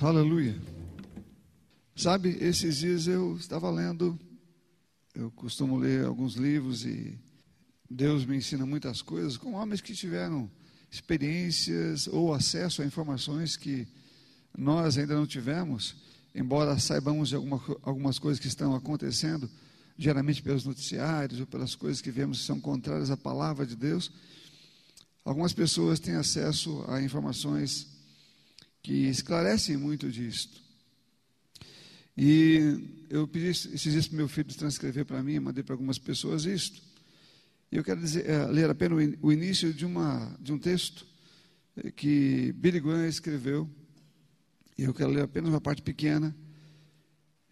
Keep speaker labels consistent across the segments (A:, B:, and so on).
A: Aleluia. Sabe, esses dias eu estava lendo, eu costumo ler alguns livros e Deus me ensina muitas coisas com homens que tiveram experiências ou acesso a informações que nós ainda não tivemos, embora saibamos de alguma, algumas coisas que estão acontecendo diariamente pelos noticiários ou pelas coisas que vemos que são contrárias à palavra de Deus. Algumas pessoas têm acesso a informações que esclarecem muito disto. E eu pedi esses dias para meu filho transcrever para mim, mandei para algumas pessoas isto. E eu quero dizer, é, ler apenas o início de, uma, de um texto eh, que Billy Graham escreveu. E eu quero ler apenas uma parte pequena.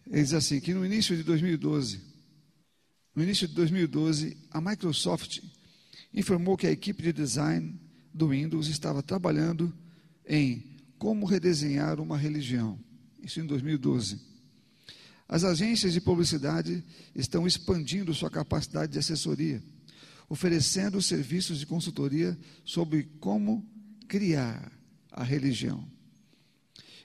A: Ele diz assim: que no início de 2012, no início de 2012, a Microsoft informou que a equipe de design do Windows estava trabalhando em como redesenhar uma religião. Isso em 2012. As agências de publicidade estão expandindo sua capacidade de assessoria, oferecendo serviços de consultoria sobre como criar a religião.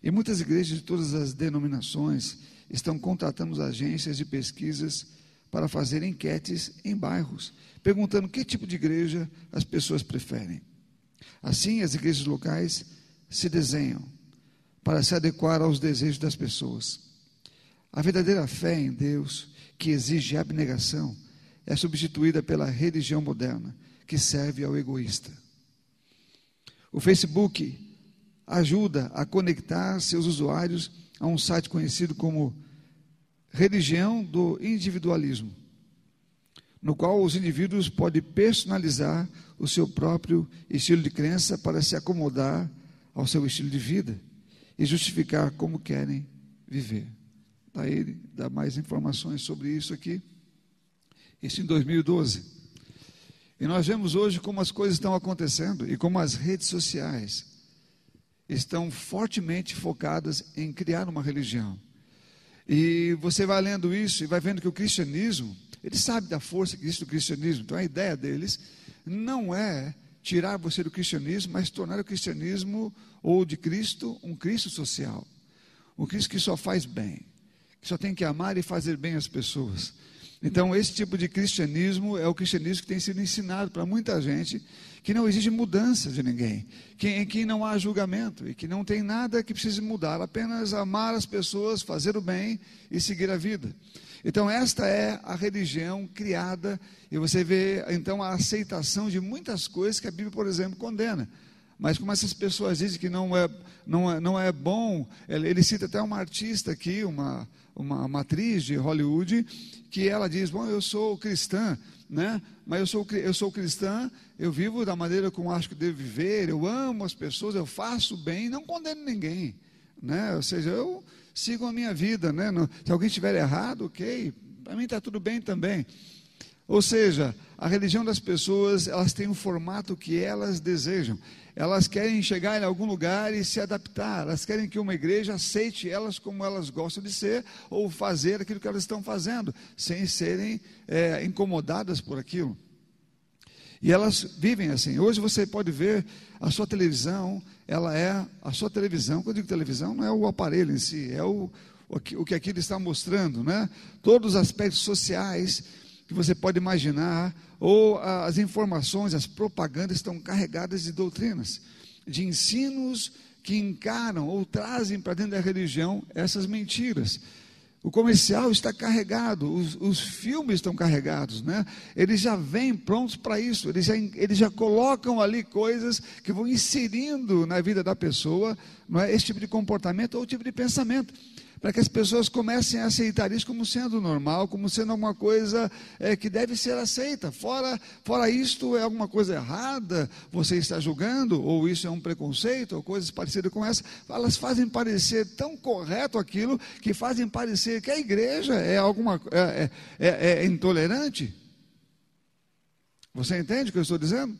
A: E muitas igrejas de todas as denominações estão contratando agências de pesquisas para fazer enquetes em bairros, perguntando que tipo de igreja as pessoas preferem. Assim, as igrejas locais se desenham para se adequar aos desejos das pessoas. A verdadeira fé em Deus, que exige abnegação, é substituída pela religião moderna, que serve ao egoísta. O Facebook ajuda a conectar seus usuários a um site conhecido como Religião do Individualismo, no qual os indivíduos podem personalizar o seu próprio estilo de crença para se acomodar ao seu estilo de vida e justificar como querem viver. Daí ele dá mais informações sobre isso aqui. Isso em 2012. E nós vemos hoje como as coisas estão acontecendo e como as redes sociais estão fortemente focadas em criar uma religião. E você vai lendo isso e vai vendo que o cristianismo, ele sabe da força que existe do cristianismo. Então a ideia deles não é tirar você do cristianismo, mas tornar o cristianismo ou de Cristo um Cristo social. Um Cristo que só faz bem, que só tem que amar e fazer bem as pessoas. Então, esse tipo de cristianismo é o cristianismo que tem sido ensinado para muita gente, que não exige mudança de ninguém, que, em que não há julgamento e que não tem nada que precise mudar, apenas amar as pessoas, fazer o bem e seguir a vida. Então, esta é a religião criada, e você vê então a aceitação de muitas coisas que a Bíblia, por exemplo, condena. Mas como essas pessoas dizem que não é, não é, não é bom, ele, cita até uma artista aqui, uma, uma, uma atriz de Hollywood, que ela diz: Bom, eu sou cristã, né? mas eu sou, eu sou cristã, eu vivo da maneira como acho que devo viver, eu amo as pessoas, eu faço bem, não condeno ninguém. Né? Ou seja, eu sigo a minha vida. Né? Se alguém estiver errado, ok, para mim está tudo bem também. Ou seja, a religião das pessoas, elas têm um formato que elas desejam. Elas querem chegar em algum lugar e se adaptar. Elas querem que uma igreja aceite elas como elas gostam de ser ou fazer aquilo que elas estão fazendo, sem serem é, incomodadas por aquilo. E elas vivem assim. Hoje você pode ver a sua televisão, ela é a sua televisão. Quando eu digo televisão, não é o aparelho em si, é o, o, que, o que aquilo está mostrando, né? Todos os aspectos sociais que você pode imaginar, ou as informações, as propagandas estão carregadas de doutrinas, de ensinos que encaram ou trazem para dentro da religião essas mentiras. O comercial está carregado, os, os, filmes estão carregados, né? Eles já vêm prontos para isso, eles já, eles já colocam ali coisas que vão inserindo na vida da pessoa, não é? Esse tipo de comportamento ou tipo de pensamento para que as pessoas comecem a aceitar isso como sendo normal, como sendo alguma coisa é, que deve ser aceita. Fora, fora isto é alguma coisa errada, você está julgando, ou isso é um preconceito, ou coisas parecidas com essa. Elas fazem parecer tão correto aquilo que fazem parecer que a igreja é alguma é, é, é, é intolerante. Você entende o que eu estou dizendo?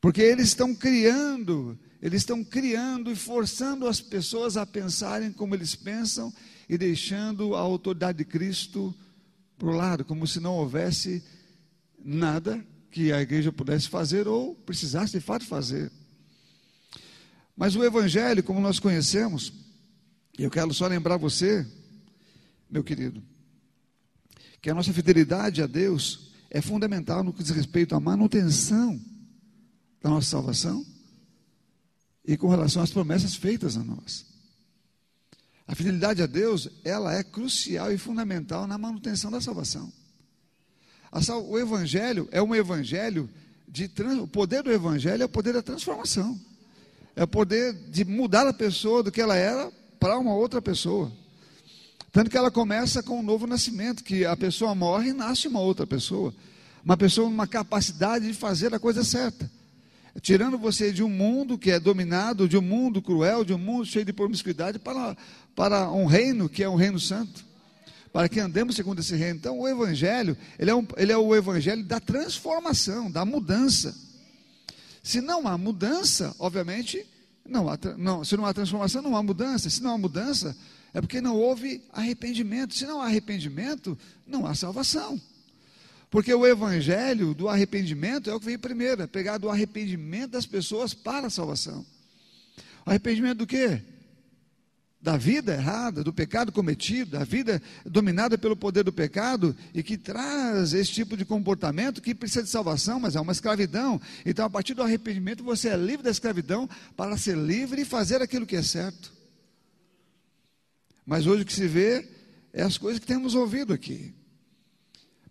A: Porque eles estão criando eles estão criando e forçando as pessoas a pensarem como eles pensam e deixando a autoridade de Cristo para o lado, como se não houvesse nada que a igreja pudesse fazer ou precisasse de fato fazer. Mas o Evangelho, como nós conhecemos, eu quero só lembrar você, meu querido, que a nossa fidelidade a Deus é fundamental no que diz respeito à manutenção da nossa salvação e com relação às promessas feitas a nós. A fidelidade a Deus, ela é crucial e fundamental na manutenção da salvação. O evangelho é um evangelho de o poder do evangelho é o poder da transformação. É o poder de mudar a pessoa do que ela era para uma outra pessoa. Tanto que ela começa com um novo nascimento, que a pessoa morre e nasce uma outra pessoa. Uma pessoa com uma capacidade de fazer a coisa certa tirando você de um mundo que é dominado, de um mundo cruel, de um mundo cheio de promiscuidade, para, para um reino que é um reino santo, para que andemos segundo esse reino. Então, o Evangelho, ele é, um, ele é o Evangelho da transformação, da mudança. Se não há mudança, obviamente, não há, não, se não há transformação, não há mudança. Se não há mudança, é porque não houve arrependimento. Se não há arrependimento, não há salvação. Porque o evangelho do arrependimento é o que veio primeiro, é pegar do arrependimento das pessoas para a salvação. Arrependimento do quê? Da vida errada, do pecado cometido, da vida dominada pelo poder do pecado e que traz esse tipo de comportamento que precisa de salvação, mas é uma escravidão. Então, a partir do arrependimento, você é livre da escravidão para ser livre e fazer aquilo que é certo. Mas hoje o que se vê é as coisas que temos ouvido aqui.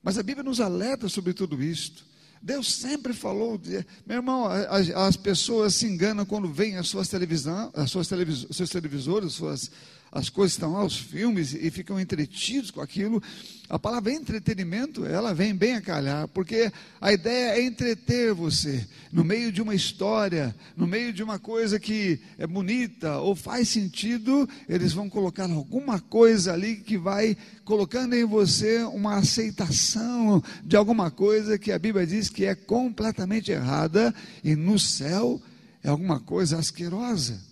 A: Mas a Bíblia nos alerta sobre tudo isto. Deus sempre falou, meu irmão, as, as, pessoas se enganam quando veem as suas televisão, as suas seus televisores, suas as coisas estão lá, os filmes, e ficam entretidos com aquilo. A palavra entretenimento, ela vem bem a calhar, porque a ideia é entreter você no meio de uma história, no meio de uma coisa que é bonita ou faz sentido, eles vão colocar alguma coisa ali que vai colocando em você uma aceitação de alguma coisa que a Bíblia diz que é completamente errada e no céu é alguma coisa asquerosa.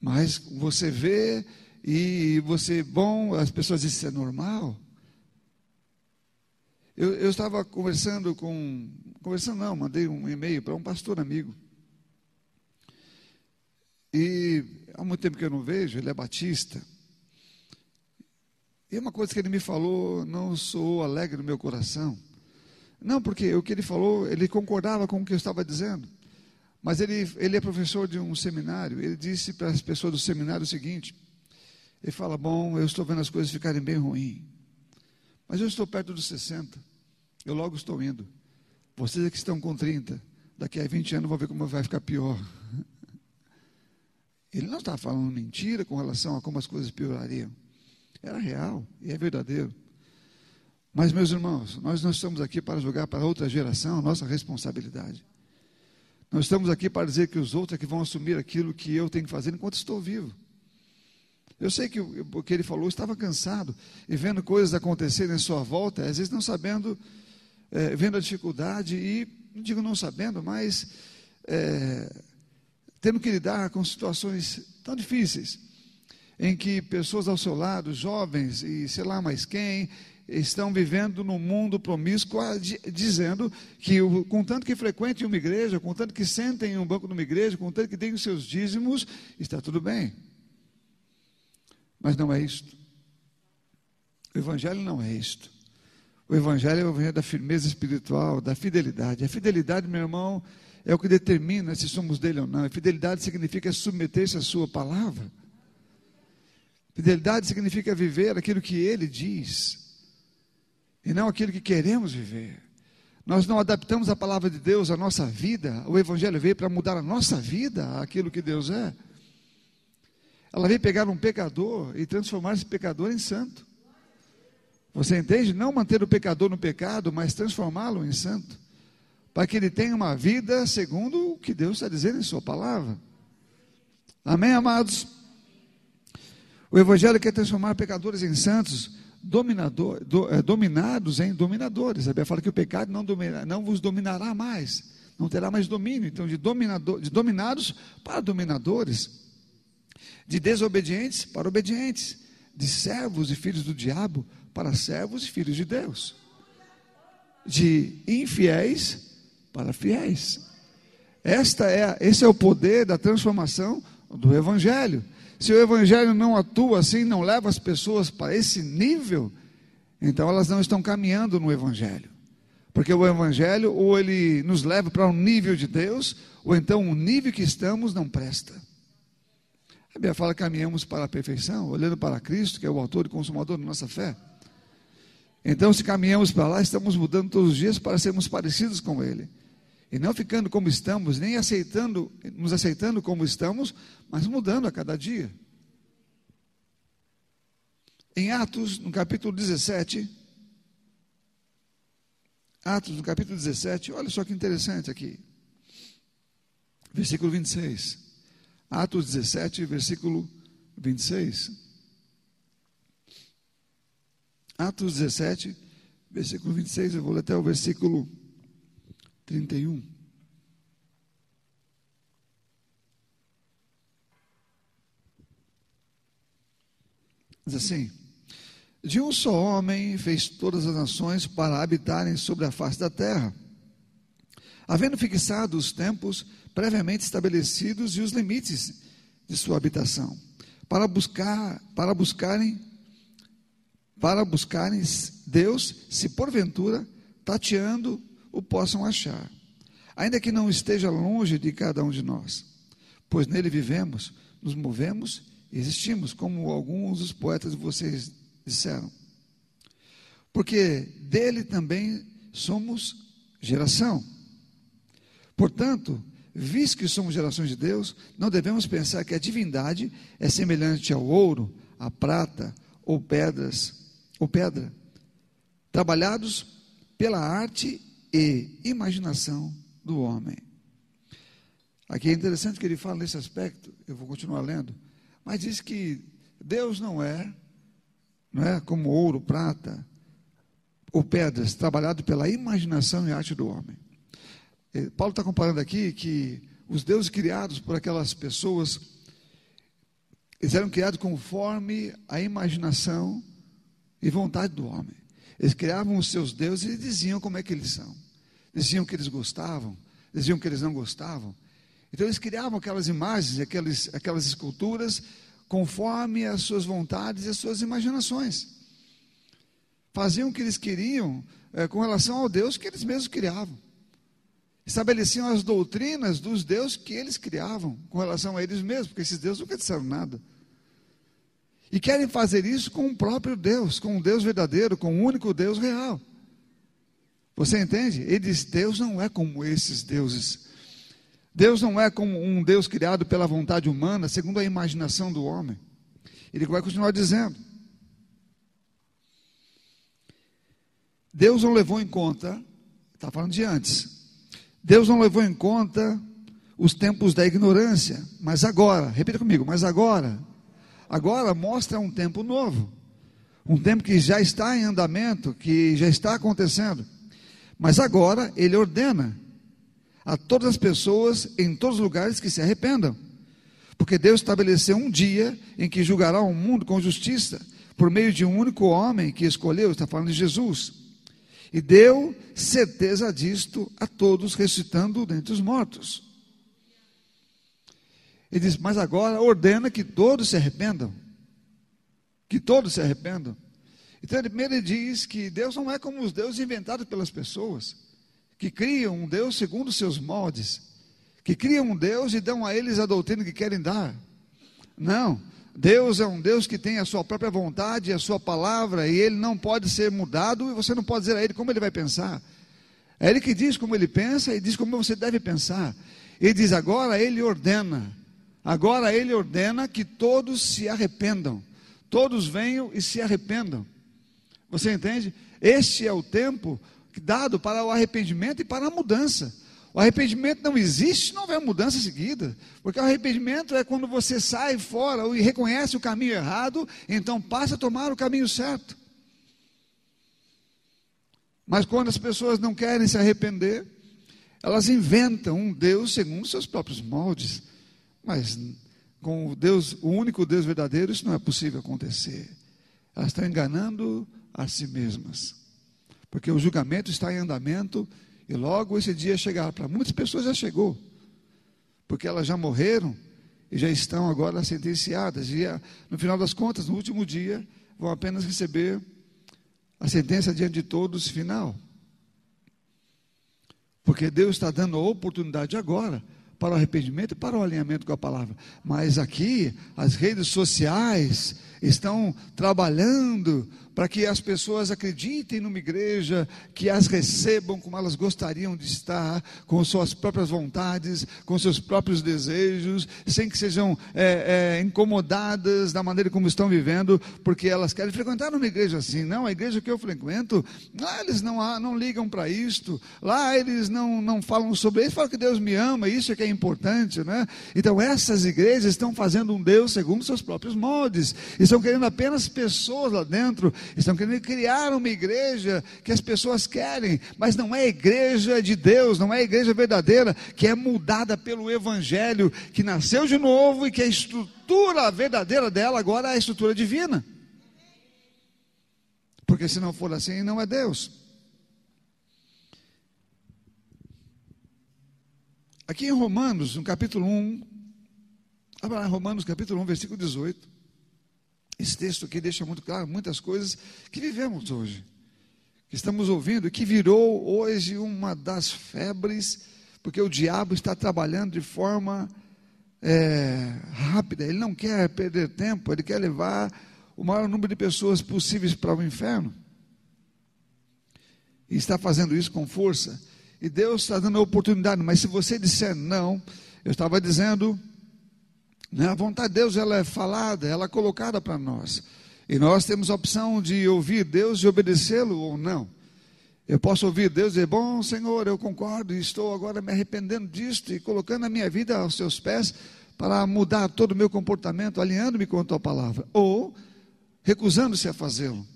A: Mas você vê e você, bom, as pessoas dizem, isso é normal. Eu, eu estava conversando com, conversando não, mandei um e-mail para um pastor amigo. E há muito tempo que eu não vejo, ele é batista. E uma coisa que ele me falou não soou alegre no meu coração. Não, porque o que ele falou, ele concordava com o que eu estava dizendo. Mas ele, ele é professor de um seminário. Ele disse para as pessoas do seminário o seguinte: ele fala, bom, eu estou vendo as coisas ficarem bem ruins, mas eu estou perto dos 60, eu logo estou indo. Vocês que estão com 30, daqui a 20 anos vão ver como vai ficar pior. Ele não estava falando mentira com relação a como as coisas piorariam. Era real e é verdadeiro. Mas, meus irmãos, nós não estamos aqui para jogar para outra geração a nossa responsabilidade. Nós estamos aqui para dizer que os outros é que vão assumir aquilo que eu tenho que fazer enquanto estou vivo. Eu sei que o que ele falou estava cansado e vendo coisas acontecerem em sua volta, às vezes não sabendo, é, vendo a dificuldade e, não digo não sabendo, mas é, tendo que lidar com situações tão difíceis, em que pessoas ao seu lado, jovens e sei lá mais quem, estão vivendo num mundo promíscuo, dizendo que, contanto que frequentem uma igreja, contanto que sentem em um banco de uma igreja, contanto que deem os seus dízimos, está tudo bem. Mas não é isto. O Evangelho não é isto. O Evangelho é o Evangelho da firmeza espiritual, da fidelidade. A fidelidade, meu irmão, é o que determina se somos dele ou não. A fidelidade significa submeter-se à sua palavra. Fidelidade significa viver aquilo que ele diz e não aquilo que queremos viver. Nós não adaptamos a palavra de Deus à nossa vida. O Evangelho veio para mudar a nossa vida, aquilo que Deus é. Ela veio pegar um pecador e transformar esse pecador em santo. Você entende? Não manter o pecador no pecado, mas transformá-lo em santo. Para que ele tenha uma vida segundo o que Deus está dizendo em Sua palavra. Amém, amados? O Evangelho quer transformar pecadores em santos dominador, do, é, dominados em dominadores. A Bíblia fala que o pecado não, domina, não vos dominará mais, não terá mais domínio. Então, de, dominador, de dominados para dominadores, de desobedientes para obedientes, de servos e filhos do diabo para servos e filhos de Deus, de infiéis para fiéis, Esta é, esse é o poder da transformação do Evangelho. Se o Evangelho não atua assim, não leva as pessoas para esse nível, então elas não estão caminhando no Evangelho. Porque o Evangelho, ou ele nos leva para um nível de Deus, ou então o nível que estamos não presta. A Bíblia fala que caminhamos para a perfeição, olhando para Cristo, que é o autor e consumador da nossa fé. Então, se caminhamos para lá, estamos mudando todos os dias para sermos parecidos com Ele. E não ficando como estamos, nem aceitando, nos aceitando como estamos, mas mudando a cada dia. Em Atos, no capítulo 17, Atos, no capítulo 17, olha só que interessante aqui. Versículo 26. Atos 17, versículo 26. Atos 17, versículo 26, eu vou ler até o versículo 31. Diz assim: De um só homem fez todas as nações para habitarem sobre a face da terra, havendo fixado os tempos previamente estabelecidos e os limites de sua habitação, para buscar, para buscarem para buscarem Deus, se porventura tateando o possam achar, ainda que não esteja longe de cada um de nós, pois nele vivemos, nos movemos e existimos, como alguns dos poetas de vocês disseram. Porque dele também somos geração. Portanto, visto que somos gerações de Deus, não devemos pensar que a divindade é semelhante ao ouro, à prata ou pedras, ou pedra, trabalhados pela arte e imaginação do homem. Aqui é interessante que ele fala nesse aspecto, eu vou continuar lendo, mas diz que Deus não é, não é como ouro, prata ou pedras, trabalhado pela imaginação e arte do homem. Paulo está comparando aqui que os deuses criados por aquelas pessoas, eles eram criados conforme a imaginação e vontade do homem. Eles criavam os seus deuses e diziam como é que eles são. Diziam que eles gostavam, diziam que eles não gostavam. Então eles criavam aquelas imagens, aquelas, aquelas esculturas, conforme as suas vontades e as suas imaginações. Faziam o que eles queriam é, com relação ao Deus que eles mesmos criavam. Estabeleciam as doutrinas dos deuses que eles criavam com relação a eles mesmos, porque esses deuses nunca disseram nada. E querem fazer isso com o próprio Deus, com o Deus verdadeiro, com o único Deus real. Você entende? Ele diz: Deus não é como esses deuses. Deus não é como um Deus criado pela vontade humana, segundo a imaginação do homem. Ele vai continuar dizendo: Deus não levou em conta, está falando de antes, Deus não levou em conta os tempos da ignorância, mas agora, repita comigo, mas agora, agora mostra um tempo novo, um tempo que já está em andamento, que já está acontecendo. Mas agora ele ordena a todas as pessoas em todos os lugares que se arrependam. Porque Deus estabeleceu um dia em que julgará o mundo com justiça, por meio de um único homem que escolheu, está falando de Jesus. E deu certeza disto a todos, ressuscitando dentre os mortos. Ele diz: Mas agora ordena que todos se arrependam. Que todos se arrependam. Então, primeiro ele diz que Deus não é como os deuses inventados pelas pessoas, que criam um Deus segundo seus moldes, que criam um Deus e dão a eles a doutrina que querem dar. Não. Deus é um Deus que tem a sua própria vontade, a sua palavra, e ele não pode ser mudado, e você não pode dizer a ele como ele vai pensar. É ele que diz como ele pensa e diz como você deve pensar. Ele diz agora, ele ordena. Agora ele ordena que todos se arrependam. Todos venham e se arrependam. Você entende? Este é o tempo dado para o arrependimento e para a mudança. O arrependimento não existe se não houver mudança seguida. Porque o arrependimento é quando você sai fora e reconhece o caminho errado, então passa a tomar o caminho certo. Mas quando as pessoas não querem se arrepender, elas inventam um Deus segundo seus próprios moldes. Mas com o Deus, o único Deus verdadeiro, isso não é possível acontecer. Elas estão enganando a si mesmas. Porque o julgamento está em andamento e logo esse dia chegará. Para muitas pessoas já chegou. porque elas já morreram e já estão agora sentenciadas. E no final das contas, no último dia, vão apenas receber a sentença diante de todos final. Porque Deus está dando a oportunidade agora para o arrependimento e para o alinhamento com a palavra. Mas aqui, as redes sociais estão trabalhando para que as pessoas acreditem numa igreja, que as recebam como elas gostariam de estar, com suas próprias vontades, com seus próprios desejos, sem que sejam é, é, incomodadas da maneira como estão vivendo, porque elas querem frequentar uma igreja assim. Não, a igreja que eu frequento, lá eles não, não ligam para isto, lá eles não, não falam sobre isso, falam que Deus me ama, isso é que é importante, né? Então essas igrejas estão fazendo um Deus segundo seus próprios moldes, estão querendo apenas pessoas lá dentro Estão querendo criar uma igreja que as pessoas querem, mas não é igreja de Deus, não é igreja verdadeira, que é mudada pelo Evangelho, que nasceu de novo e que a estrutura verdadeira dela agora é a estrutura divina. Porque se não for assim, não é Deus. Aqui em Romanos, no capítulo 1, abra Romanos capítulo 1, versículo 18. Esse texto aqui deixa muito claro muitas coisas que vivemos hoje, que estamos ouvindo, que virou hoje uma das febres, porque o diabo está trabalhando de forma é, rápida, ele não quer perder tempo, ele quer levar o maior número de pessoas possíveis para o inferno. E está fazendo isso com força. E Deus está dando a oportunidade, mas se você disser não, eu estava dizendo né? A vontade de Deus ela é falada, ela é colocada para nós. E nós temos a opção de ouvir Deus e obedecê-lo ou não. Eu posso ouvir Deus e dizer: Bom, Senhor, eu concordo e estou agora me arrependendo disto e colocando a minha vida aos seus pés para mudar todo o meu comportamento, alinhando-me com a tua palavra. Ou recusando-se a fazê-lo.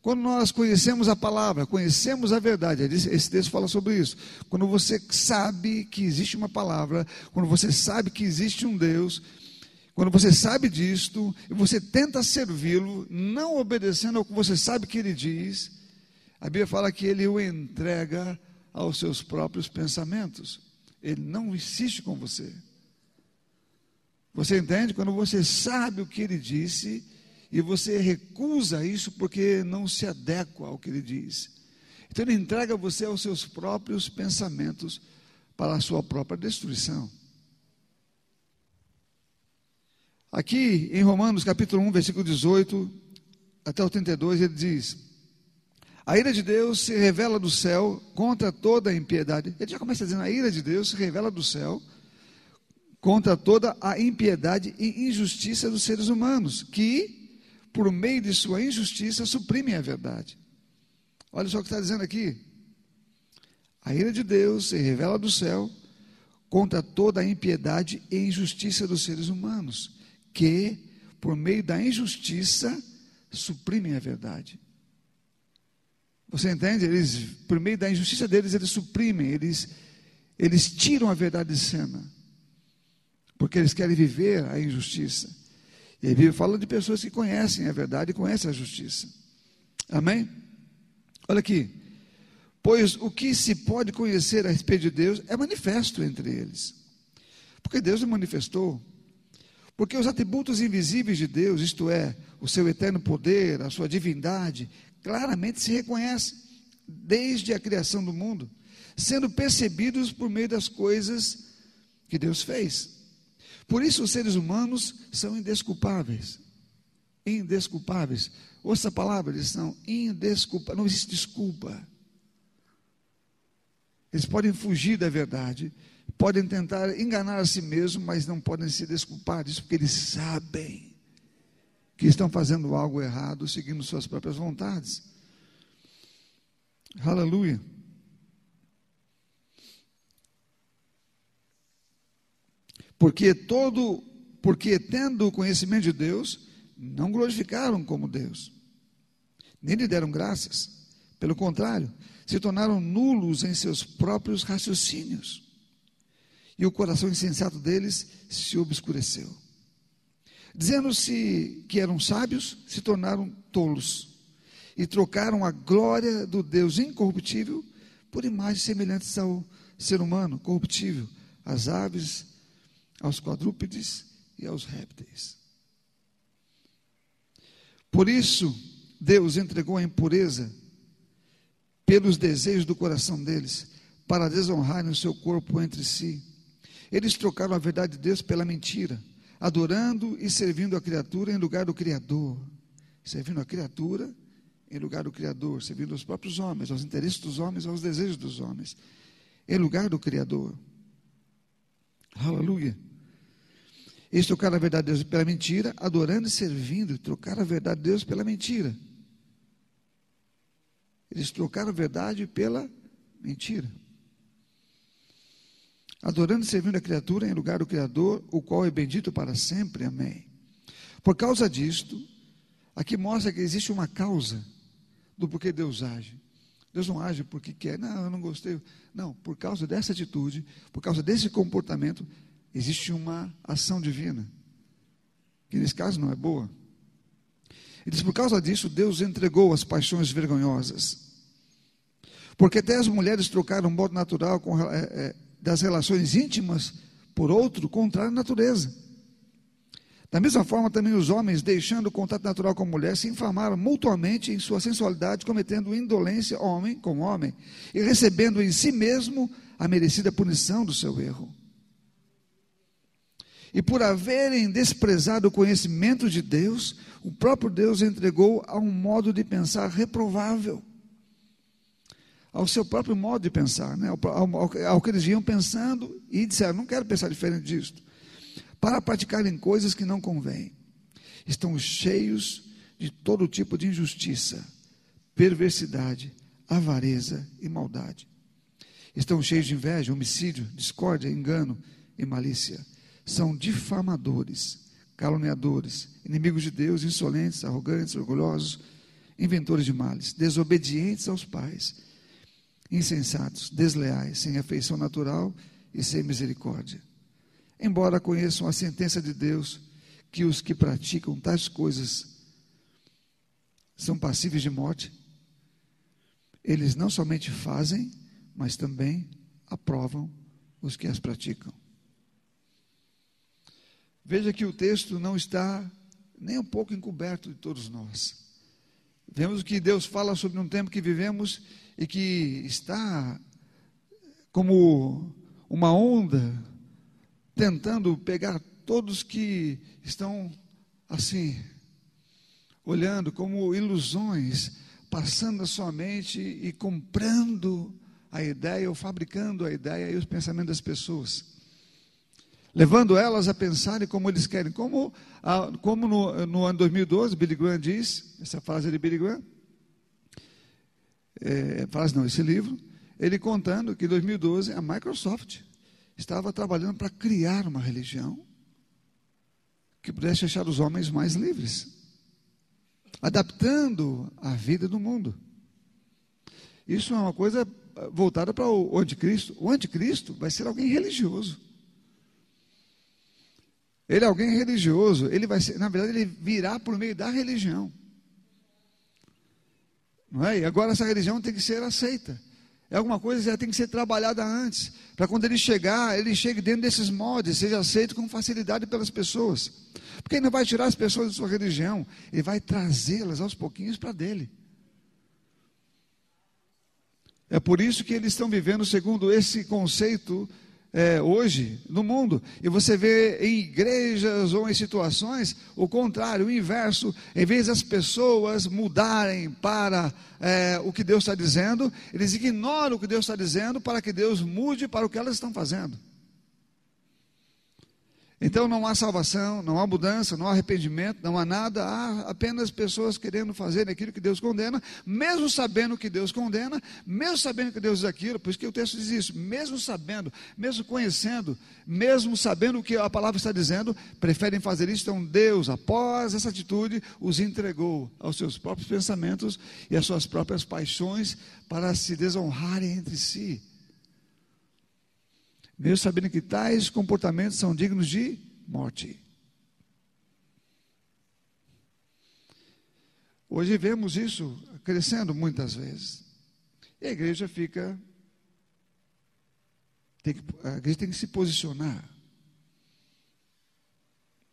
A: Quando nós conhecemos a palavra, conhecemos a verdade, esse texto fala sobre isso. Quando você sabe que existe uma palavra, quando você sabe que existe um Deus, quando você sabe disto e você tenta servi-lo, não obedecendo ao que você sabe que ele diz, a Bíblia fala que ele o entrega aos seus próprios pensamentos. Ele não insiste com você. Você entende? Quando você sabe o que ele disse e você recusa isso porque não se adequa ao que ele diz. Então ele entrega você aos seus próprios pensamentos para a sua própria destruição. Aqui em Romanos capítulo 1, versículo 18 até o 32, ele diz: A ira de Deus se revela do céu contra toda a impiedade. Ele já começa dizendo: A ira de Deus se revela do céu contra toda a impiedade e injustiça dos seres humanos, que, por meio de sua injustiça, suprimem a verdade. Olha só o que está dizendo aqui. A ira de Deus se revela do céu contra toda a impiedade e injustiça dos seres humanos que, por meio da injustiça, suprimem a verdade. Você entende? Eles, por meio da injustiça deles, eles suprimem, eles, eles tiram a verdade de cena, porque eles querem viver a injustiça. E a Bíblia fala de pessoas que conhecem a verdade e conhecem a justiça. Amém? Olha aqui. Pois o que se pode conhecer a respeito de Deus é manifesto entre eles. Porque Deus o manifestou porque os atributos invisíveis de Deus, isto é, o seu eterno poder, a sua divindade, claramente se reconhecem desde a criação do mundo, sendo percebidos por meio das coisas que Deus fez. Por isso os seres humanos são indesculpáveis. Indesculpáveis. Ouça a palavra, eles são indesculpáveis. Não existe desculpa. Eles podem fugir da verdade, podem tentar enganar a si mesmos, mas não podem se desculpar disso, porque eles sabem que estão fazendo algo errado, seguindo suas próprias vontades. Aleluia. Porque todo, porque tendo o conhecimento de Deus, não glorificaram como Deus, nem lhe deram graças. Pelo contrário, se tornaram nulos em seus próprios raciocínios e o coração insensato deles se obscureceu. Dizendo-se que eram sábios, se tornaram tolos e trocaram a glória do Deus incorruptível por imagens semelhantes ao ser humano corruptível, às aves, aos quadrúpedes e aos répteis. Por isso, Deus entregou a impureza pelos desejos do coração deles, para desonrarem o seu corpo entre si. Eles trocaram a verdade de Deus pela mentira, adorando e servindo a criatura em lugar do Criador. Servindo a criatura em lugar do Criador, servindo os próprios homens, aos interesses dos homens, aos desejos dos homens, em lugar do Criador. Aleluia. Eles trocaram a verdade de Deus pela mentira, adorando e servindo, trocaram a verdade de Deus pela mentira. Eles trocaram a verdade pela mentira. Adorando e servindo a criatura em lugar do Criador, o qual é bendito para sempre. Amém. Por causa disto, aqui mostra que existe uma causa do porquê Deus age. Deus não age porque quer, não, eu não gostei. Não, por causa dessa atitude, por causa desse comportamento, existe uma ação divina, que nesse caso não é boa. Ele diz: por causa disso, Deus entregou as paixões vergonhosas. Porque até as mulheres trocaram o modo natural com, é, é, das relações íntimas por outro contrário à natureza. Da mesma forma, também os homens, deixando o contato natural com a mulher, se inflamaram mutuamente em sua sensualidade, cometendo indolência homem com homem, e recebendo em si mesmo a merecida punição do seu erro. E por haverem desprezado o conhecimento de Deus, o próprio Deus entregou a um modo de pensar reprovável, ao seu próprio modo de pensar, né? ao, ao, ao que eles iam pensando e disseram: não quero pensar diferente disto para praticarem coisas que não convêm. Estão cheios de todo tipo de injustiça, perversidade, avareza e maldade. Estão cheios de inveja, homicídio, discórdia, engano e malícia. São difamadores, caluniadores, inimigos de Deus, insolentes, arrogantes, orgulhosos, inventores de males, desobedientes aos pais, insensatos, desleais, sem afeição natural e sem misericórdia embora conheçam a sentença de Deus, que os que praticam tais coisas são passíveis de morte, eles não somente fazem, mas também aprovam os que as praticam. Veja que o texto não está nem um pouco encoberto de todos nós. Vemos que Deus fala sobre um tempo que vivemos e que está como uma onda tentando pegar todos que estão assim, olhando como ilusões, passando a sua mente e comprando a ideia ou fabricando a ideia e os pensamentos das pessoas. Levando elas a pensarem como eles querem. Como, a, como no, no, ano 2012, Billy Graham diz, essa frase de Billy Graham, é, frase não, esse livro, ele contando que em 2012 a Microsoft estava trabalhando para criar uma religião que pudesse deixar os homens mais livres, adaptando a vida do mundo. Isso é uma coisa voltada para o anticristo. O anticristo vai ser alguém religioso. Ele é alguém religioso, ele vai ser, na verdade, ele virá por meio da religião. Não é? E agora essa religião tem que ser aceita. É alguma coisa que já tem que ser trabalhada antes, para quando ele chegar, ele chegue dentro desses moldes, seja aceito com facilidade pelas pessoas. Porque ele não vai tirar as pessoas da sua religião, ele vai trazê-las aos pouquinhos para dele. É por isso que eles estão vivendo segundo esse conceito é, hoje no mundo. E você vê em igrejas ou em situações o contrário, o inverso. Em vez das pessoas mudarem para é, o que Deus está dizendo, eles ignoram o que Deus está dizendo para que Deus mude para o que elas estão fazendo. Então não há salvação, não há mudança, não há arrependimento, não há nada, há apenas pessoas querendo fazer aquilo que Deus condena, mesmo sabendo que Deus condena, mesmo sabendo que Deus diz aquilo, por isso que o texto diz isso, mesmo sabendo, mesmo conhecendo, mesmo sabendo o que a palavra está dizendo, preferem fazer isso. Então Deus, após essa atitude, os entregou aos seus próprios pensamentos e às suas próprias paixões para se desonrarem entre si mesmo sabendo que tais comportamentos são dignos de morte. Hoje vemos isso crescendo muitas vezes. E a igreja fica. Tem que, a igreja tem que se posicionar.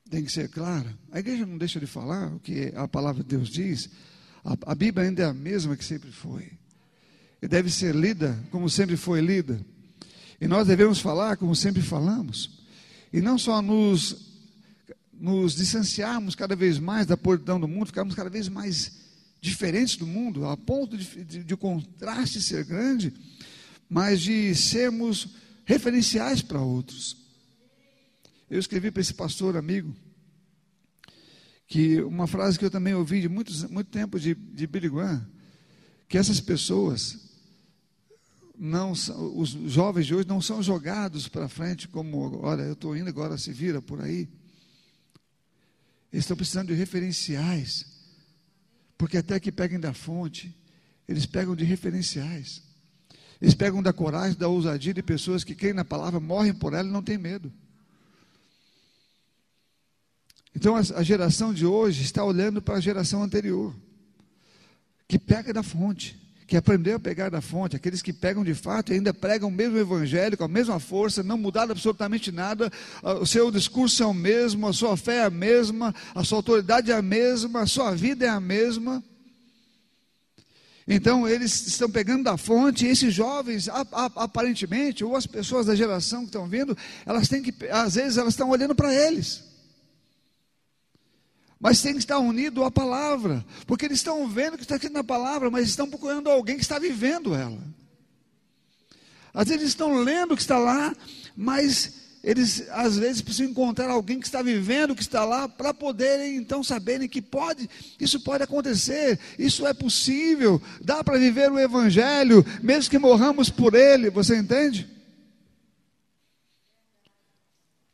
A: tem que ser clara. A igreja não deixa de falar o que a palavra de Deus diz. A, a Bíblia ainda é a mesma que sempre foi. E deve ser lida como sempre foi lida. E nós devemos falar como sempre falamos. E não só nos, nos distanciarmos cada vez mais da podridão do mundo, ficarmos cada vez mais diferentes do mundo, a ponto de, de, de contraste ser grande, mas de sermos referenciais para outros. Eu escrevi para esse pastor amigo que uma frase que eu também ouvi de muitos, muito tempo de, de Billy Graham, que essas pessoas não os jovens de hoje não são jogados para frente como, olha, eu estou indo agora, se vira por aí. Eles estão precisando de referenciais, porque até que peguem da fonte, eles pegam de referenciais. Eles pegam da coragem, da ousadia de pessoas que creem na palavra, morrem por ela e não têm medo. Então a, geração de hoje está olhando para a geração anterior, que pega da fonte, que aprendeu a pegar da fonte, aqueles que pegam de fato e ainda pregam o mesmo evangelho, com a mesma força, não mudaram absolutamente nada, o seu discurso é o mesmo, a sua fé é a mesma, a sua autoridade é a mesma, a sua vida é a mesma. Então eles estão pegando da fonte, e esses jovens, aparentemente, ou as pessoas da geração que estão vindo, elas têm que, às vezes, elas estão olhando para eles mas tem que estar unido à palavra, porque eles estão vendo que está aqui na palavra, mas estão procurando alguém que está vivendo ela. Às vezes estão lendo o que está lá, mas eles às vezes precisam encontrar alguém que está vivendo o que está lá para poderem então saberem que pode, isso pode acontecer, isso é possível, dá para viver o evangelho, mesmo que morramos por ele, você entende?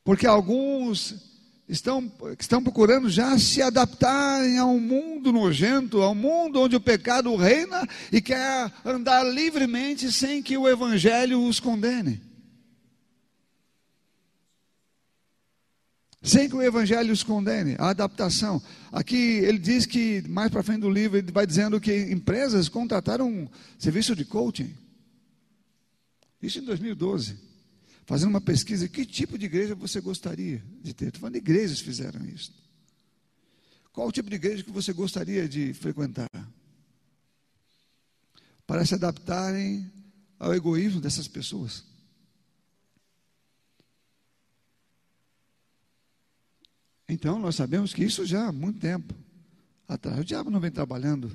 A: Porque alguns estão, estão procurando já se adaptarem a um mundo nojento, a um mundo onde o pecado reina e quer andar livremente sem que o Evangelho os condene. Sem que o Evangelho os condene, a adaptação. Aqui ele diz que, mais para frente do livro, ele vai dizendo que empresas contrataram um serviço de coaching. Isso em 2012 fazendo uma pesquisa, que tipo de igreja você gostaria de ter? Estou falando de igrejas que fizeram isso. Qual o tipo de igreja que você gostaria de frequentar? Para se adaptarem ao egoísmo dessas pessoas. Então, nós sabemos que isso já há muito tempo atrás. O diabo não vem trabalhando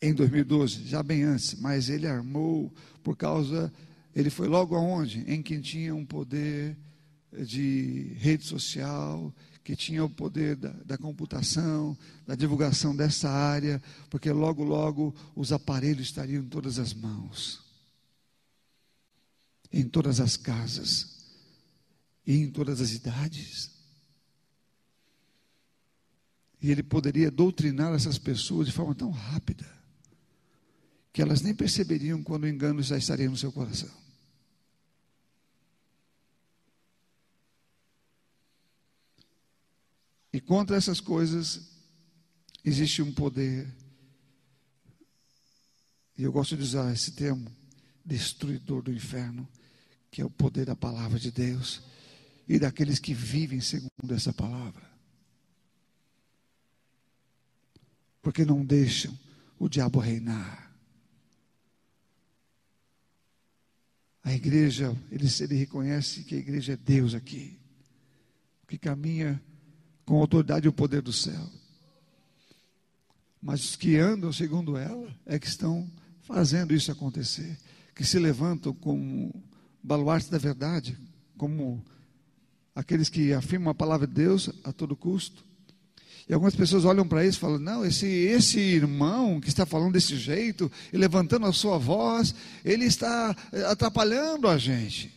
A: em 2012, já bem antes, mas ele armou por causa ele foi logo aonde? Em quem tinha um poder de rede social, que tinha o poder da, da, computação, da divulgação dessa área, porque logo, logo os aparelhos estariam em todas as mãos, em todas as casas e em todas as idades. E ele poderia doutrinar essas pessoas de forma tão rápida que elas nem perceberiam quando o engano já estaria no seu coração. E contra essas coisas existe um poder. E eu gosto de usar esse termo, destruidor do inferno, que é o poder da palavra de Deus e daqueles que vivem segundo essa palavra. Porque não deixam o diabo reinar. A igreja, ele, ele reconhece que a igreja é Deus aqui, que caminha com a autoridade e o poder do céu. Mas os que andam segundo ela é que estão fazendo isso acontecer, que se levantam como baluartes da verdade, como aqueles que afirmam a palavra de Deus a todo custo. E algumas pessoas olham para isso e falam: não, esse, esse irmão que está falando desse jeito e levantando a sua voz, ele está eh, atrapalhando a gente,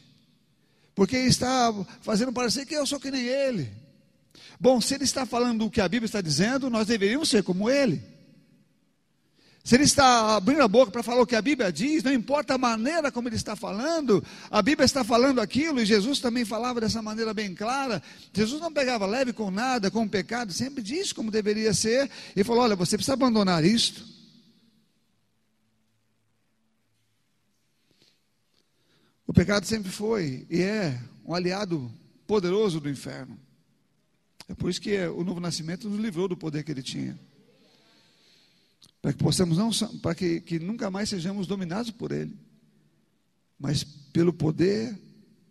A: porque está fazendo parecer que eu sou que nem ele. Bom, se ele está falando o que a Bíblia está dizendo, nós deveríamos ser como ele. Se ele está abrindo a boca para falar o que a Bíblia diz, não importa a maneira como ele está falando, a Bíblia está falando aquilo, e Jesus também falava dessa maneira bem clara. Jesus não pegava leve com nada, com o pecado, sempre disse como deveria ser, e falou: olha, você precisa abandonar isto. O pecado sempre foi e é um aliado poderoso do inferno. Por isso que o novo nascimento nos livrou do poder que ele tinha. Para que possamos não para que, que nunca mais sejamos dominados por ele, mas pelo poder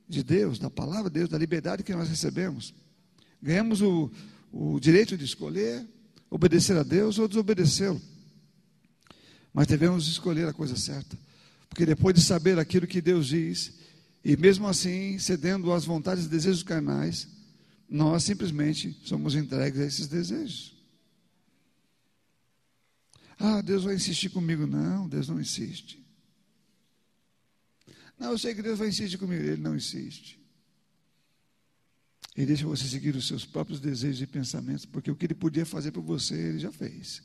A: de Deus, da palavra de Deus, da liberdade que nós recebemos. Ganhamos o, o direito de escolher obedecer a Deus ou desobedecê-lo. Mas devemos escolher a coisa certa. Porque depois de saber aquilo que Deus diz, e mesmo assim cedendo às vontades e desejos carnais, nós simplesmente somos entregues a esses desejos. Ah, Deus vai insistir comigo. Não, Deus não insiste. Não, eu sei que Deus vai insistir comigo. Ele não insiste. Ele deixa você seguir os seus próprios desejos e pensamentos, porque o que ele podia fazer por você, ele já fez.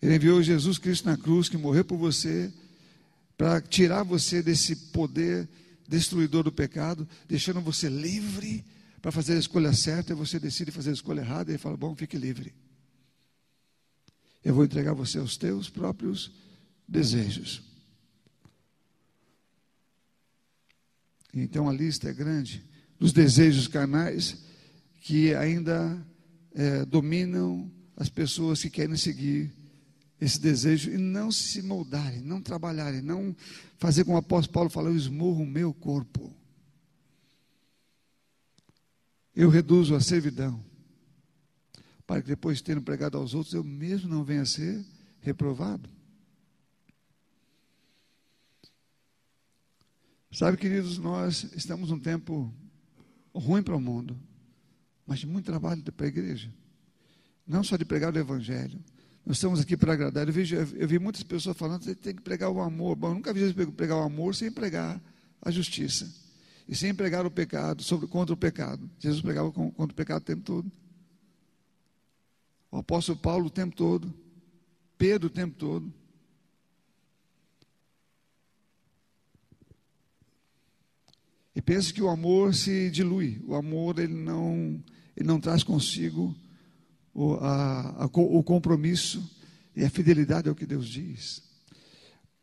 A: Ele enviou Jesus Cristo na cruz, que morreu por você, para tirar você desse poder destruidor do pecado, deixando você livre para fazer a escolha certa, e você decide fazer a escolha errada, e fala: Bom, fique livre. Eu vou entregar você aos teus próprios desejos. Então a lista é grande dos desejos carnais que ainda é, dominam as pessoas que querem seguir esse desejo e não se moldarem, não trabalharem, não fazer como o apóstolo Paulo falou, eu esmurro o meu corpo. Eu reduzo a servidão, para que depois, tendo pregado aos outros, eu mesmo não venha a ser reprovado. Sabe, queridos, nós estamos num tempo ruim para o mundo, mas de muito trabalho para a igreja. Não só de pregar o Evangelho. Nós estamos aqui para agradar. Eu, vejo, eu vi muitas pessoas falando que tem que pregar o amor. Bom, eu nunca vi pregar o amor sem pregar a justiça. E sem pregar o pecado, sobre, contra o pecado. Jesus pregava contra o pecado o tempo todo. O apóstolo Paulo o tempo todo. Pedro o tempo todo. E penso que o amor se dilui. O amor ele não, ele não traz consigo o, a, a, o compromisso e a fidelidade ao que Deus diz.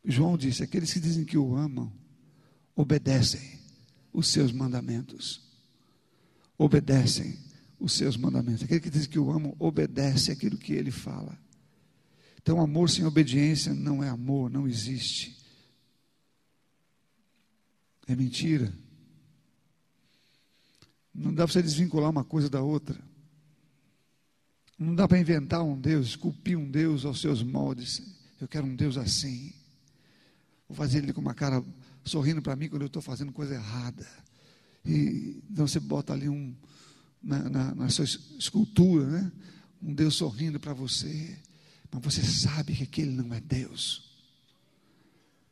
A: João disse: aqueles que dizem que o amam, obedecem os seus mandamentos. Obedecem os seus mandamentos. Aquele que diz que o amam, obedece aquilo que ele fala. Então, amor sem obediência não é amor, não existe. É mentira. Não dá para você desvincular uma coisa da outra. Não dá para inventar um Deus, esculpir um Deus aos seus moldes. Eu quero um Deus assim. Vou fazer ele com uma cara sorrindo para mim quando eu estou fazendo coisa errada. E então você bota ali um na, na, na sua escultura, né? Um Deus sorrindo para você. Mas você sabe que aquele não é Deus.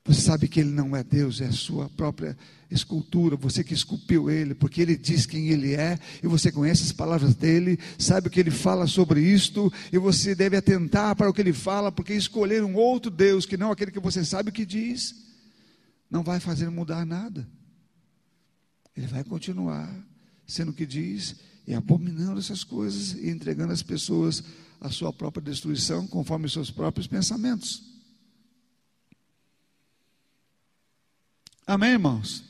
A: Você sabe que ele não é Deus, é a sua própria escultura, você que esculpiu ele, porque ele diz quem ele é, e você conhece as palavras dele, sabe o que ele fala sobre isto, e você deve atentar para o que ele fala, porque escolher um outro Deus, que não aquele que você sabe o que diz, não vai fazer mudar nada. Ele vai continuar sendo o que diz e abominando essas coisas e entregando as pessoas à sua própria destruição, conforme os seus próprios pensamentos. Amém, irmãos?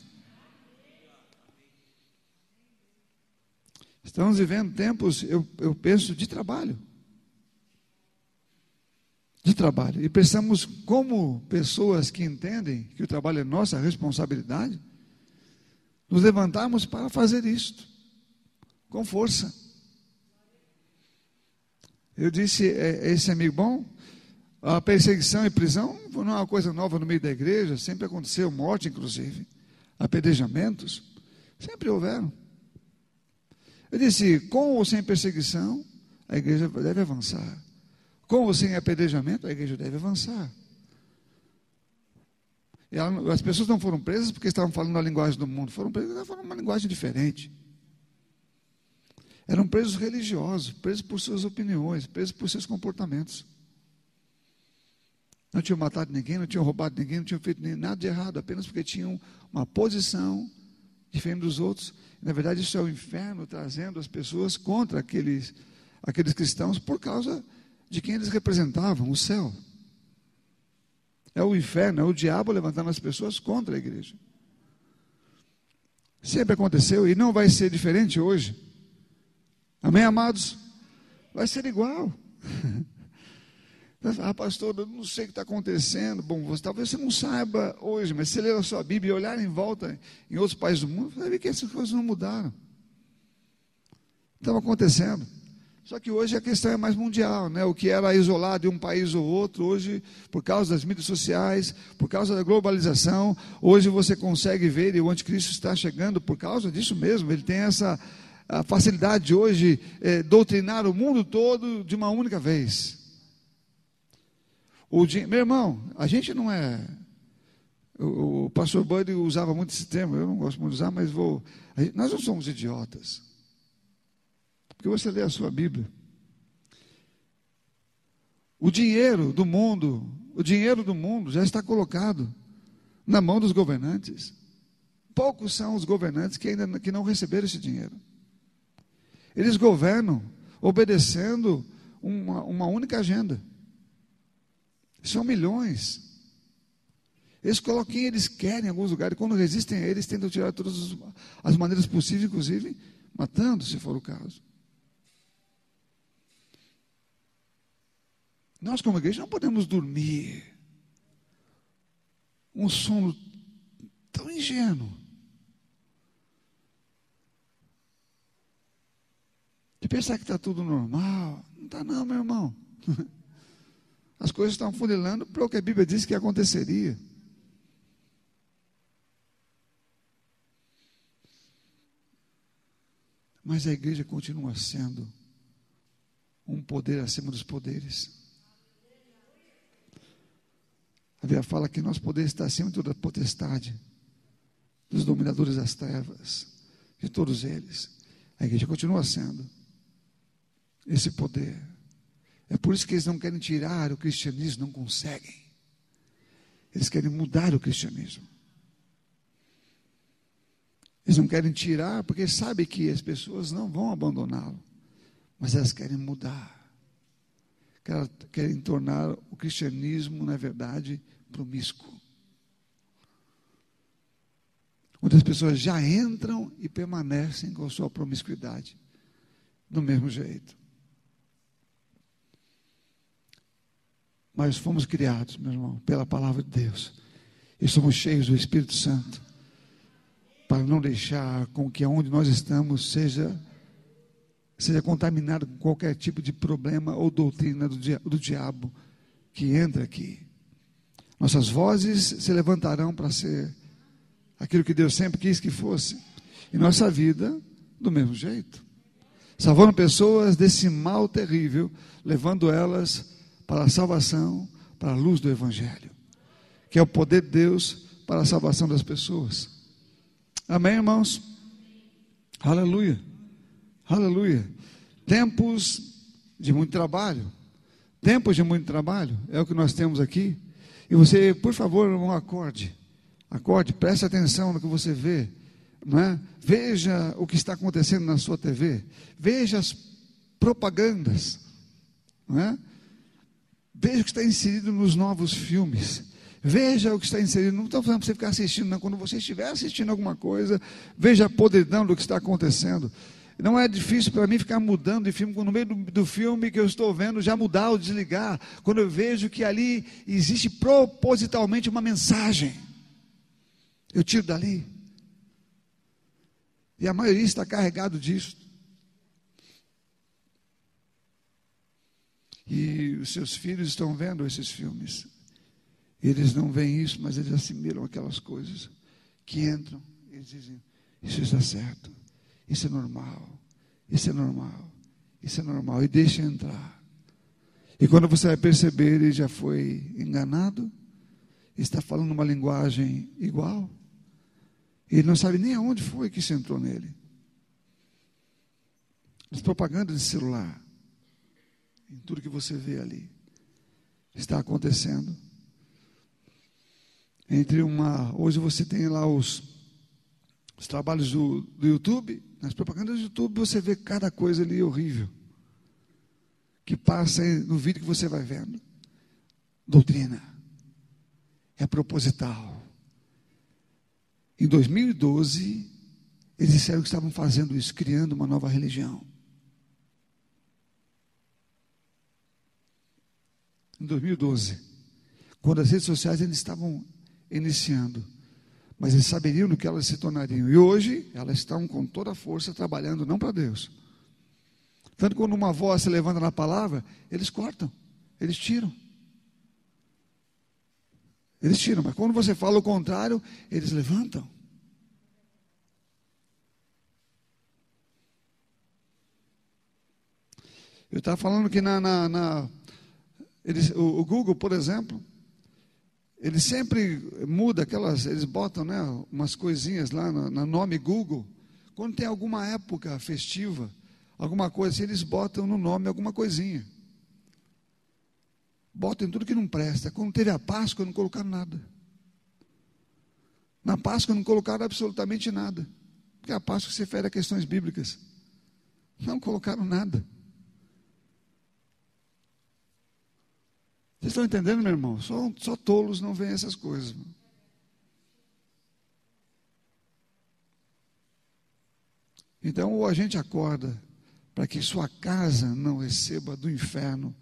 A: Estamos vivendo tempos, eu, eu penso, de trabalho. De trabalho. E precisamos, como pessoas que entendem que o trabalho é nossa responsabilidade, nos levantarmos para fazer isto, com força. Eu disse, é, esse amigo bom, a perseguição e prisão não é uma coisa nova no meio da igreja, sempre aconteceu, morte inclusive, apedrejamentos, sempre houveram. Eu disse, com ou sem perseguição, a igreja deve avançar. Com ou sem apedrejamento, a igreja deve avançar. E as pessoas não foram presas porque estavam falando a linguagem do mundo, foram presas porque falando uma linguagem diferente. Eram presos religiosos, presos por suas opiniões, presos por seus comportamentos. Não tinham matado ninguém, não tinham roubado ninguém, não tinham feito nada de errado, apenas porque tinham uma posição diferente dos outros. Na verdade, isso é o inferno trazendo as pessoas contra aqueles, aqueles cristãos por causa de quem eles representavam, o céu. É o inferno, é o diabo levantando as pessoas contra a igreja. Sempre aconteceu e não vai ser diferente hoje. Amém, amados? Vai ser igual. Ah, pastor, eu não sei o que está acontecendo. Bom, você, talvez você não saiba hoje, mas se ler a sua Bíblia e olhar em volta em outros países do mundo, você vai ver que essas coisas não mudaram. Estava acontecendo. Só que hoje a questão é mais mundial, né? O que era isolado em um país ou outro, hoje, por causa das mídias sociais, por causa da globalização, hoje você consegue ver e o anticristo está chegando por causa disso mesmo. Ele tem essa facilidade de hoje é, doutrinar o mundo todo de uma única vez. O. Meu irmão, a gente não é. O, pastor Buddy usava muito esse termo, eu não gosto muito de usar, mas vou. Nós não somos idiotas. Porque você lê a sua Bíblia. O dinheiro do mundo, o dinheiro do mundo já está colocado na mão dos governantes. Poucos são os governantes que ainda que não receberam esse dinheiro. Eles governam obedecendo uma, uma única agenda. São milhões. Eles colocam quem eles querem em alguns lugares. Quando resistem a eles, tentam tirar todas as maneiras possíveis, inclusive matando, se for o caso. Nós, como igreja, não podemos dormir um sono tão ingênuo. De pensar que está tudo normal. Não está, não, meu irmão. As coisas estão funilando para o que a Bíblia disse que aconteceria. Mas a igreja continua sendo um poder acima dos poderes. A Bíblia fala que nosso poder está acima de toda potestade, dos dominadores das trevas, de todos eles. A igreja continua sendo esse poder. É por isso que eles não querem tirar o cristianismo, não conseguem. Eles querem mudar o cristianismo. Eles não querem tirar, porque sabem que as pessoas não vão abandoná-lo, mas elas querem mudar. Querem tornar o cristianismo, na verdade, promíscuo. Onde as pessoas já entram e permanecem com a sua promiscuidade, do mesmo jeito. Mas fomos criados, meu irmão, pela palavra de Deus. E somos cheios do Espírito Santo. Para não deixar com que aonde nós estamos seja seja contaminado com qualquer tipo de problema ou doutrina do, dia, do diabo que entra aqui. Nossas vozes se levantarão para ser aquilo que Deus sempre quis que fosse. E nossa vida, do mesmo jeito. Salvando pessoas desse mal terrível, levando elas para a salvação, para a luz do Evangelho, que é o poder de Deus para a salvação das pessoas. Amém, irmãos? Aleluia, aleluia. Tempos de muito trabalho, tempos de muito trabalho, é o que nós temos aqui. E você, por favor, não acorde, acorde, preste atenção no que você vê, não é? Veja o que está acontecendo na sua TV, veja as propagandas, não é? Veja o que está inserido nos novos filmes. Veja o que está inserido. Não estou falando para você ficar assistindo, não. Quando você estiver assistindo alguma coisa, veja a podridão do que está acontecendo. Não é difícil para mim ficar mudando de filme, no meio do, do, filme que eu estou vendo, já mudar ou desligar, quando eu vejo que ali existe propositalmente uma mensagem. Eu tiro dali. E a maioria está carregado disso. E os seus filhos estão vendo esses filmes. Eles não veem isso, mas eles assimilam aquelas coisas que entram. Eles dizem: Isso está certo, isso é normal, isso é normal, isso é normal. E deixa entrar. E quando você vai perceber, ele já foi enganado, está falando uma linguagem igual. Ele não sabe nem aonde foi que isso entrou nele. As propagandas de celular em tudo que você vê ali. Está acontecendo. Entre uma. Hoje você tem lá os, os trabalhos do, do YouTube, nas propagandas do YouTube, você vê cada coisa ali horrível. Que passa no vídeo que você vai vendo. Doutrina. É proposital. Em 2012, eles disseram que estavam fazendo isso, criando uma nova religião. Em 2012, quando as redes sociais ainda estavam iniciando, mas eles saberiam no que elas se tornariam. E hoje, elas estão com toda a força trabalhando não para Deus. Tanto quando uma voz se levanta na palavra, eles cortam, eles tiram. Eles tiram, mas quando você fala o contrário, eles levantam. Eu estava falando que na, na, na eles, o, o, Google, por exemplo, ele sempre muda aquelas, eles botam né, umas coisinhas lá no, no nome Google. Quando tem alguma época festiva, alguma coisa assim, eles botam no nome alguma coisinha. Botam tudo que não presta. Quando teve a Páscoa, não colocaram nada. Na Páscoa não colocaram absolutamente nada. Porque a Páscoa se refere a questões bíblicas. Não colocaram nada. Vocês estão entendendo, meu irmão? Só, só tolos não veem essas coisas. Então, ou a gente acorda para que sua casa não receba do inferno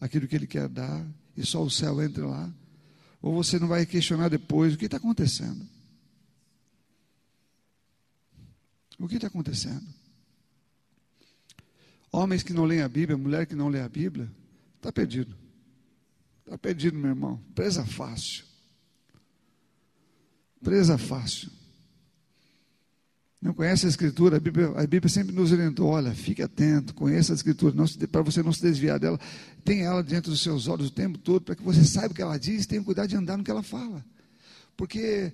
A: aquilo que ele quer dar e só o céu entre lá, ou você não vai questionar depois o que está acontecendo. O que está acontecendo? Homens que não leem a Bíblia, mulher que não lê a Bíblia, está perdido. Está perdido, meu irmão. Presa fácil. Presa fácil. Não conhece a Escritura? A Bíblia, a Bíblia sempre nos orientou: olha, fique atento, conheça a Escritura, para você não se desviar dela. Tenha ela diante dos seus olhos o tempo todo, para que você saiba o que ela diz e tenha cuidado de andar no que ela fala. Porque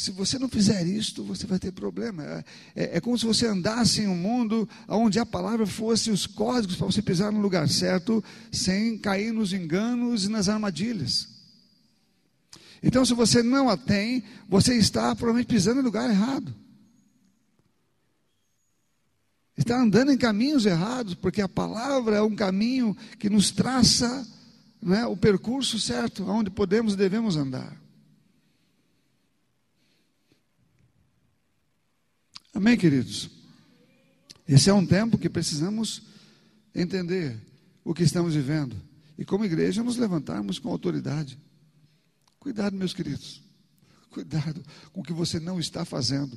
A: se você não fizer isto, você vai ter problema. É, é, é como se você andasse em um mundo onde a palavra fosse os códigos para você pisar no lugar certo, sem cair nos enganos e nas armadilhas. Então, se você não a tem, você está provavelmente pisando no lugar errado. Está andando em caminhos errados, porque a palavra é um caminho que nos traça né, o percurso certo, onde podemos e devemos andar. Amém, queridos? Esse é um tempo que precisamos entender o que estamos vivendo e, como igreja, nos levantarmos com autoridade. Cuidado, meus queridos, cuidado com o que você não está fazendo,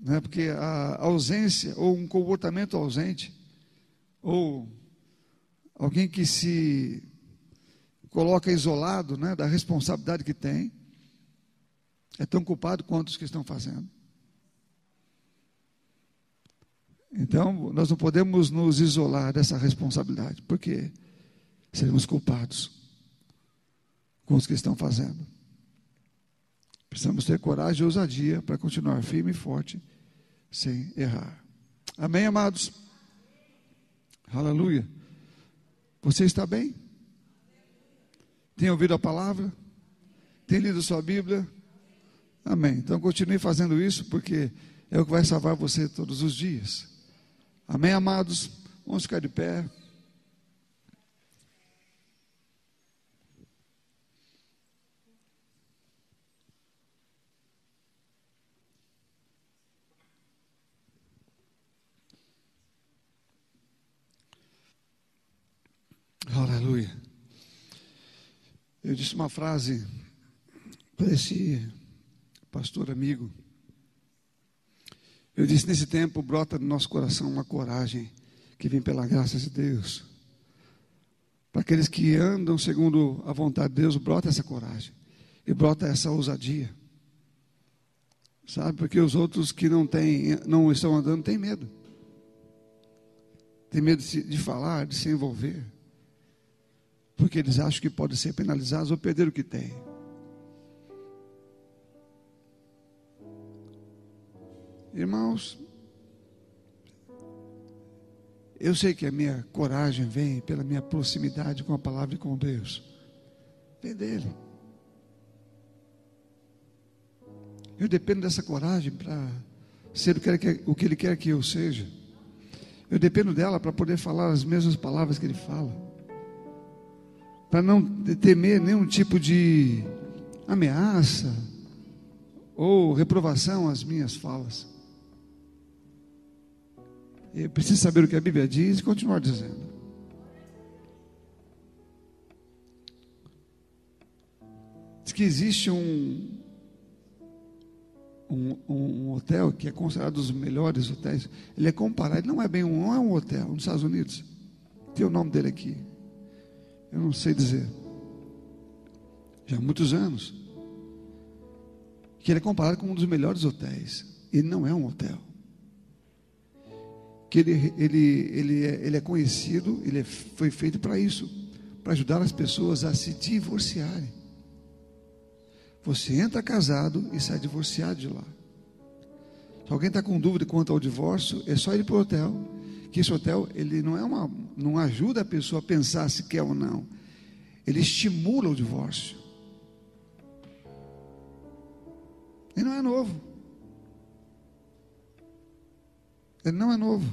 A: não é? porque a ausência ou um comportamento ausente ou alguém que se coloca isolado né, da responsabilidade que tem é tão culpado quanto os que estão fazendo. Então, nós não podemos nos isolar dessa responsabilidade, porque seremos culpados com os que estão fazendo. Precisamos ter coragem e ousadia para continuar firme e forte, sem errar. Amém, amados? Aleluia. Você está bem? Tem ouvido a palavra? Tem lido sua Bíblia? Amém. Então continue fazendo isso, porque é o que vai salvar você todos os dias. Amém, amados? Vamos ficar de pé. Aleluia. Eu disse uma frase para esse pastor amigo. Eu disse: nesse tempo brota no nosso coração uma coragem que vem pela graça de Deus. Para aqueles que andam segundo a vontade de Deus, brota essa coragem e brota essa ousadia. Sabe, porque os outros que não têm, não estão andando têm medo. Tem medo de, falar, de se envolver. Porque eles acham que podem ser penalizados ou perder o que têm. Irmãos, eu sei que a minha coragem vem pela minha proximidade com a palavra e com Deus. Vem dele. Eu dependo dessa coragem para ser o que ele quer que eu seja. Eu dependo dela para poder falar as mesmas palavras que ele fala. Para não temer nenhum tipo de ameaça ou reprovação às minhas falas. Eu preciso saber o que a Bíblia diz e continuar dizendo. que existe um, um, um, hotel que é considerado um dos melhores hotéis. Ele é comparado, ele não é bem um, não é um hotel nos Estados Unidos. Tem o nome dele aqui. Eu não sei dizer. Já há muitos anos. Que ele é comparado com um dos melhores hotéis. Ele não é um hotel. Que ele, ele, ele, é, ele é conhecido, ele é, foi feito para isso para ajudar as pessoas a se divorciarem. Você entra casado e sai divorciado de lá. Se alguém está com dúvida quanto ao divórcio, é só ir para o hotel. Que esse hotel ele não é uma, não ajuda a pessoa a pensar se quer ou não. Ele estimula o divórcio. Ele não é novo. Ele não é novo.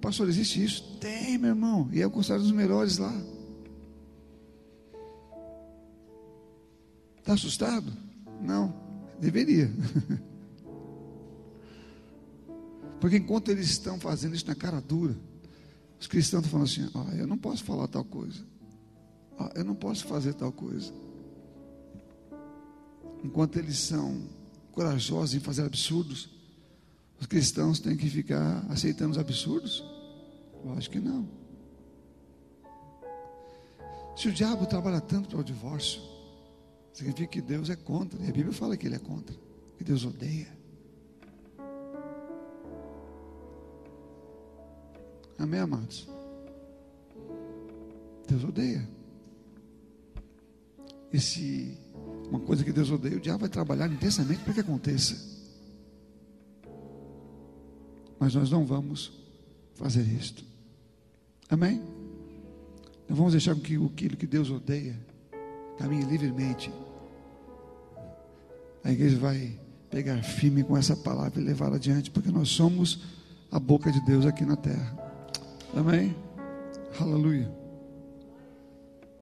A: Pastor, existe isso? Tem, meu irmão. E é o considerado dos melhores lá. Está assustado? Não, deveria. Porque enquanto eles estão fazendo isso na cara dura, os cristãos estão falando assim: ah, eu não posso falar tal coisa, ah, eu não posso fazer tal coisa. Enquanto eles são corajosos em fazer absurdos, os cristãos têm que ficar aceitando os absurdos? Eu acho que não. Se o diabo trabalha tanto para o divórcio, Significa que Deus é contra. E a Bíblia fala que Ele é contra. Que Deus odeia. Amém, amados? Deus odeia. E se uma coisa que Deus odeia, o diabo vai trabalhar intensamente para que aconteça. Mas nós não vamos fazer isto. Amém? Não vamos deixar que aquilo que Deus odeia caminhe livremente a igreja vai pegar firme com essa palavra e levá-la adiante, porque nós somos a boca de Deus aqui na terra. Amém? Aleluia.